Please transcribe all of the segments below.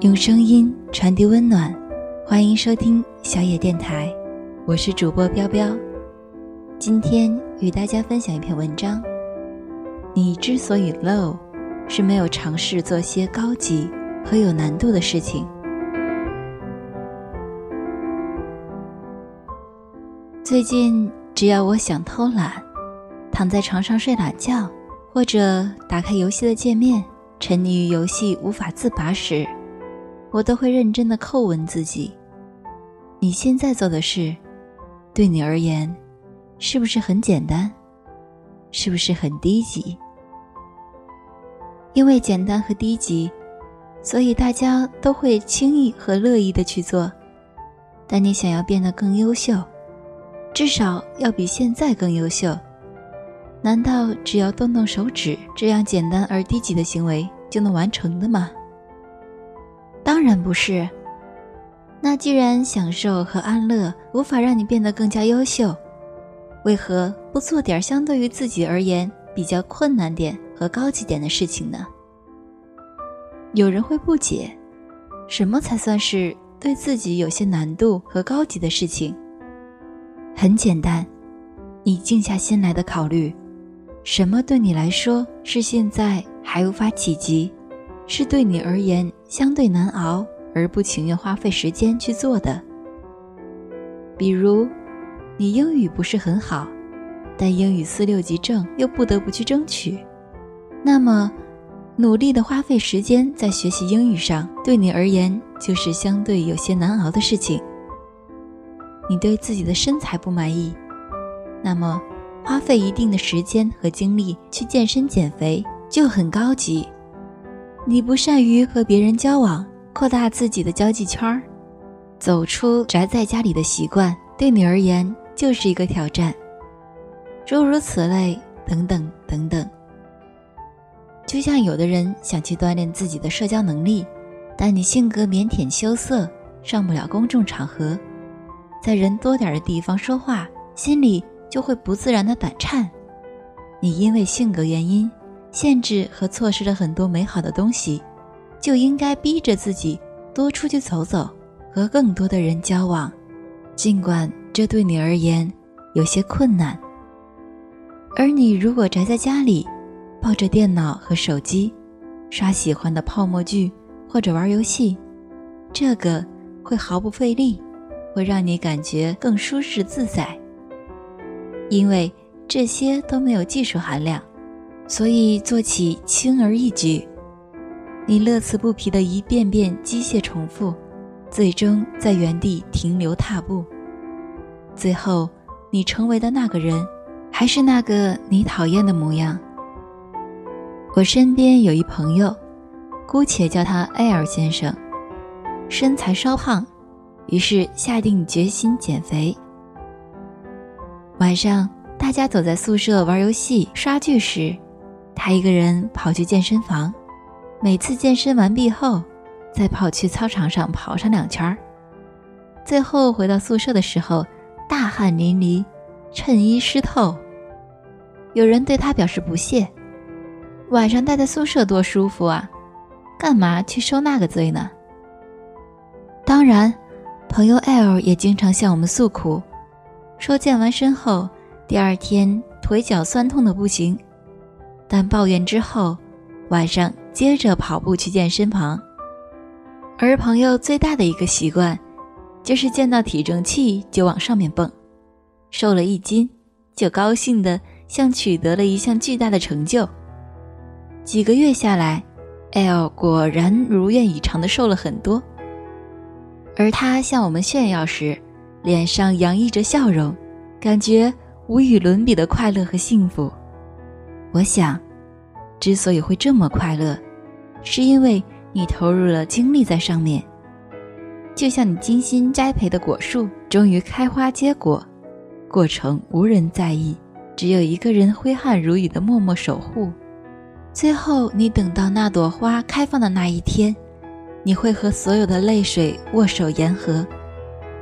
用声音传递温暖，欢迎收听小野电台，我是主播彪彪。今天与大家分享一篇文章。你之所以 low，是没有尝试做些高级和有难度的事情。最近，只要我想偷懒，躺在床上睡懒觉，或者打开游戏的界面，沉溺于游戏无法自拔时，我都会认真的叩问自己：你现在做的事，对你而言，是不是很简单？是不是很低级？因为简单和低级，所以大家都会轻易和乐意的去做。但你想要变得更优秀，至少要比现在更优秀，难道只要动动手指这样简单而低级的行为就能完成的吗？当然不是。那既然享受和安乐无法让你变得更加优秀，为何不做点相对于自己而言比较困难点和高级点的事情呢？有人会不解，什么才算是对自己有些难度和高级的事情？很简单，你静下心来的考虑，什么对你来说是现在还无法企及？是对你而言相对难熬而不情愿花费时间去做的。比如，你英语不是很好，但英语四六级证又不得不去争取，那么，努力的花费时间在学习英语上，对你而言就是相对有些难熬的事情。你对自己的身材不满意，那么，花费一定的时间和精力去健身减肥就很高级。你不善于和别人交往，扩大自己的交际圈儿，走出宅在家里的习惯，对你而言就是一个挑战。诸如此类，等等等等。就像有的人想去锻炼自己的社交能力，但你性格腼腆羞涩，上不了公众场合，在人多点的地方说话，心里就会不自然的胆颤。你因为性格原因。限制和错失了很多美好的东西，就应该逼着自己多出去走走，和更多的人交往，尽管这对你而言有些困难。而你如果宅在家里，抱着电脑和手机，刷喜欢的泡沫剧或者玩游戏，这个会毫不费力，会让你感觉更舒适自在，因为这些都没有技术含量。所以做起轻而易举，你乐此不疲的一遍遍机械重复，最终在原地停留踏步。最后，你成为的那个人，还是那个你讨厌的模样。我身边有一朋友，姑且叫他 L 先生，身材稍胖，于是下定决心减肥。晚上，大家走在宿舍玩游戏、刷剧时。他一个人跑去健身房，每次健身完毕后，再跑去操场上跑上两圈儿。最后回到宿舍的时候，大汗淋漓，衬衣湿透。有人对他表示不屑：“晚上待在宿舍多舒服啊，干嘛去受那个罪呢？”当然，朋友 L 也经常向我们诉苦，说健完身后，第二天腿脚酸痛的不行。但抱怨之后，晚上接着跑步去健身房。而朋友最大的一个习惯，就是见到体重器就往上面蹦，瘦了一斤，就高兴的像取得了一项巨大的成就。几个月下来，L 果然如愿以偿的瘦了很多。而他向我们炫耀时，脸上洋溢着笑容，感觉无与伦比的快乐和幸福。我想，之所以会这么快乐，是因为你投入了精力在上面。就像你精心栽培的果树终于开花结果，过程无人在意，只有一个人挥汗如雨的默默守护。最后，你等到那朵花开放的那一天，你会和所有的泪水握手言和，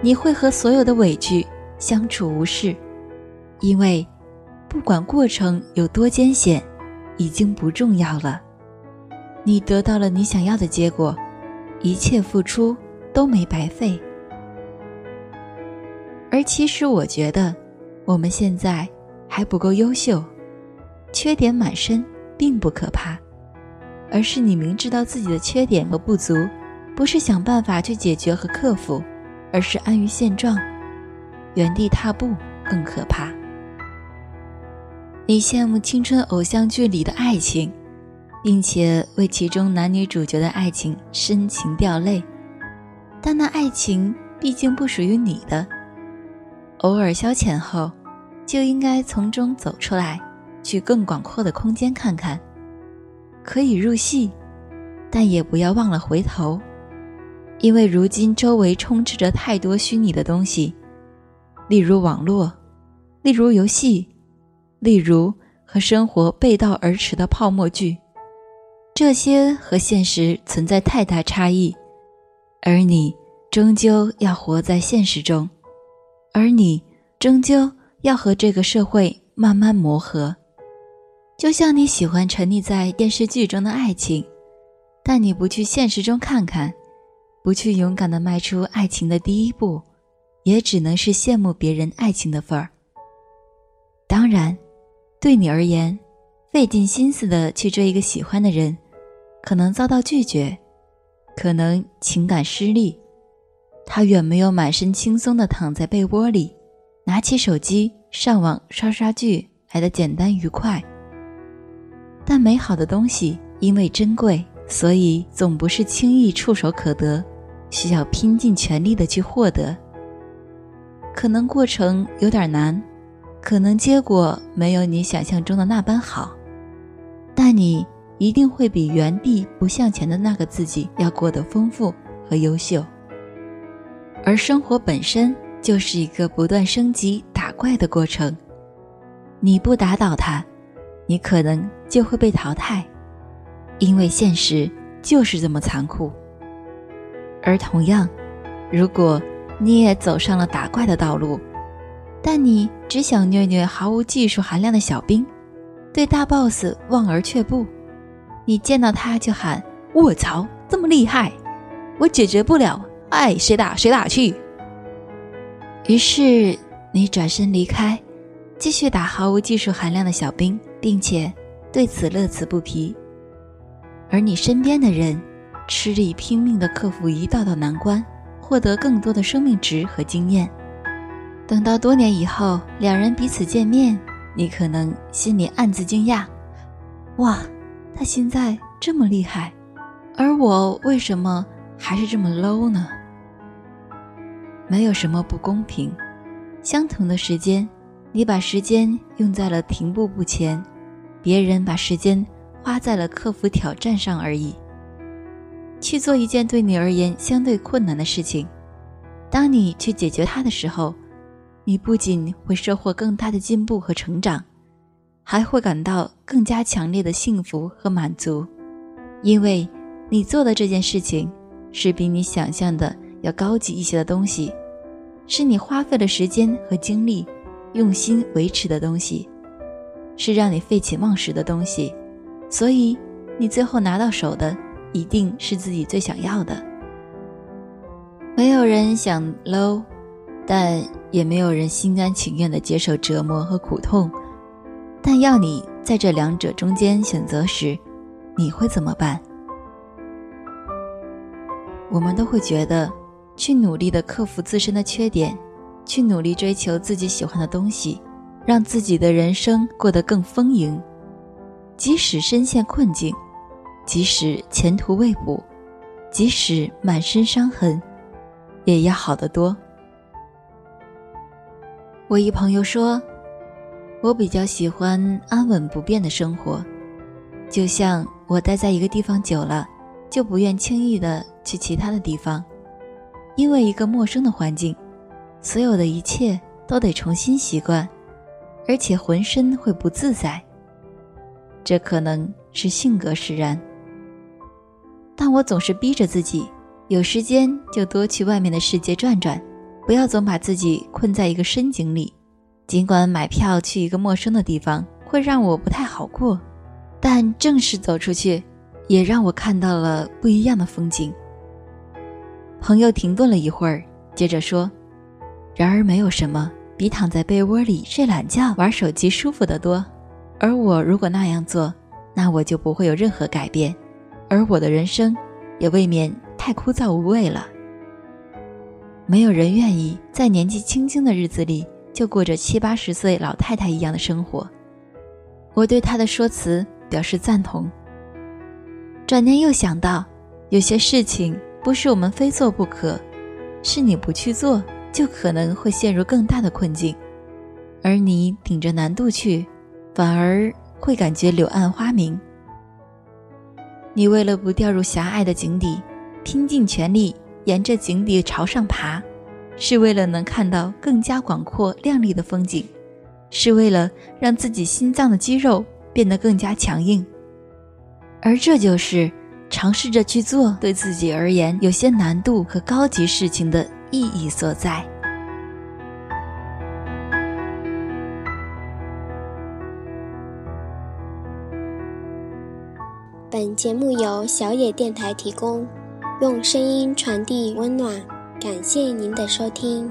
你会和所有的委屈相处无事，因为。不管过程有多艰险，已经不重要了。你得到了你想要的结果，一切付出都没白费。而其实，我觉得我们现在还不够优秀，缺点满身并不可怕，而是你明知道自己的缺点和不足，不是想办法去解决和克服，而是安于现状，原地踏步更可怕。你羡慕青春偶像剧里的爱情，并且为其中男女主角的爱情深情掉泪，但那爱情毕竟不属于你的。偶尔消遣后，就应该从中走出来，去更广阔的空间看看。可以入戏，但也不要忘了回头，因为如今周围充斥着太多虚拟的东西，例如网络，例如游戏，例如和生活背道而驰的泡沫剧，这些和现实存在太大差异，而你终究要活在现实中。而你终究要和这个社会慢慢磨合，就像你喜欢沉溺在电视剧中的爱情，但你不去现实中看看，不去勇敢的迈出爱情的第一步，也只能是羡慕别人爱情的份儿。当然，对你而言，费尽心思的去追一个喜欢的人，可能遭到拒绝，可能情感失利。他远没有满身轻松的躺在被窝里，拿起手机上网刷刷剧来的简单愉快。但美好的东西因为珍贵，所以总不是轻易触手可得，需要拼尽全力的去获得。可能过程有点难，可能结果没有你想象中的那般好，但你一定会比原地不向前的那个自己要过得丰富和优秀。而生活本身就是一个不断升级打怪的过程，你不打倒它，你可能就会被淘汰，因为现实就是这么残酷。而同样，如果你也走上了打怪的道路，但你只想虐虐毫无技术含量的小兵，对大 boss 望而却步，你见到他就喊“卧槽，这么厉害，我解决不了”。爱谁打谁打去。于是你转身离开，继续打毫无技术含量的小兵，并且对此乐此不疲。而你身边的人，吃力拼命地克服一道道难关，获得更多的生命值和经验。等到多年以后，两人彼此见面，你可能心里暗自惊讶：哇，他现在这么厉害，而我为什么还是这么 low 呢？没有什么不公平，相同的时间，你把时间用在了停步不前，别人把时间花在了克服挑战上而已。去做一件对你而言相对困难的事情，当你去解决它的时候，你不仅会收获更大的进步和成长，还会感到更加强烈的幸福和满足，因为你做的这件事情是比你想象的。要高级一些的东西，是你花费了时间和精力，用心维持的东西，是让你废寝忘食的东西，所以你最后拿到手的一定是自己最想要的。没有人想 low，但也没有人心甘情愿的接受折磨和苦痛。但要你在这两者中间选择时，你会怎么办？我们都会觉得。去努力的克服自身的缺点，去努力追求自己喜欢的东西，让自己的人生过得更丰盈。即使深陷困境，即使前途未卜，即使满身伤痕，也要好得多。我一朋友说，我比较喜欢安稳不变的生活，就像我待在一个地方久了，就不愿轻易的去其他的地方。因为一个陌生的环境，所有的一切都得重新习惯，而且浑身会不自在。这可能是性格使然，但我总是逼着自己，有时间就多去外面的世界转转，不要总把自己困在一个深井里。尽管买票去一个陌生的地方会让我不太好过，但正式走出去，也让我看到了不一样的风景。朋友停顿了一会儿，接着说：“然而没有什么比躺在被窝里睡懒觉、玩手机舒服得多。而我如果那样做，那我就不会有任何改变，而我的人生也未免太枯燥无味了。没有人愿意在年纪轻轻的日子里就过着七八十岁老太太一样的生活。”我对他的说辞表示赞同。转念又想到，有些事情不是我们非做不可，是你不去做，就可能会陷入更大的困境，而你顶着难度去，反而会感觉柳暗花明。你为了不掉入狭隘的井底，拼尽全力沿着井底朝上爬，是为了能看到更加广阔亮丽的风景，是为了让自己心脏的肌肉变得更加强硬。而这就是尝试着去做对自己而言有些难度和高级事情的意义所在。本节目由小野电台提供，用声音传递温暖，感谢您的收听。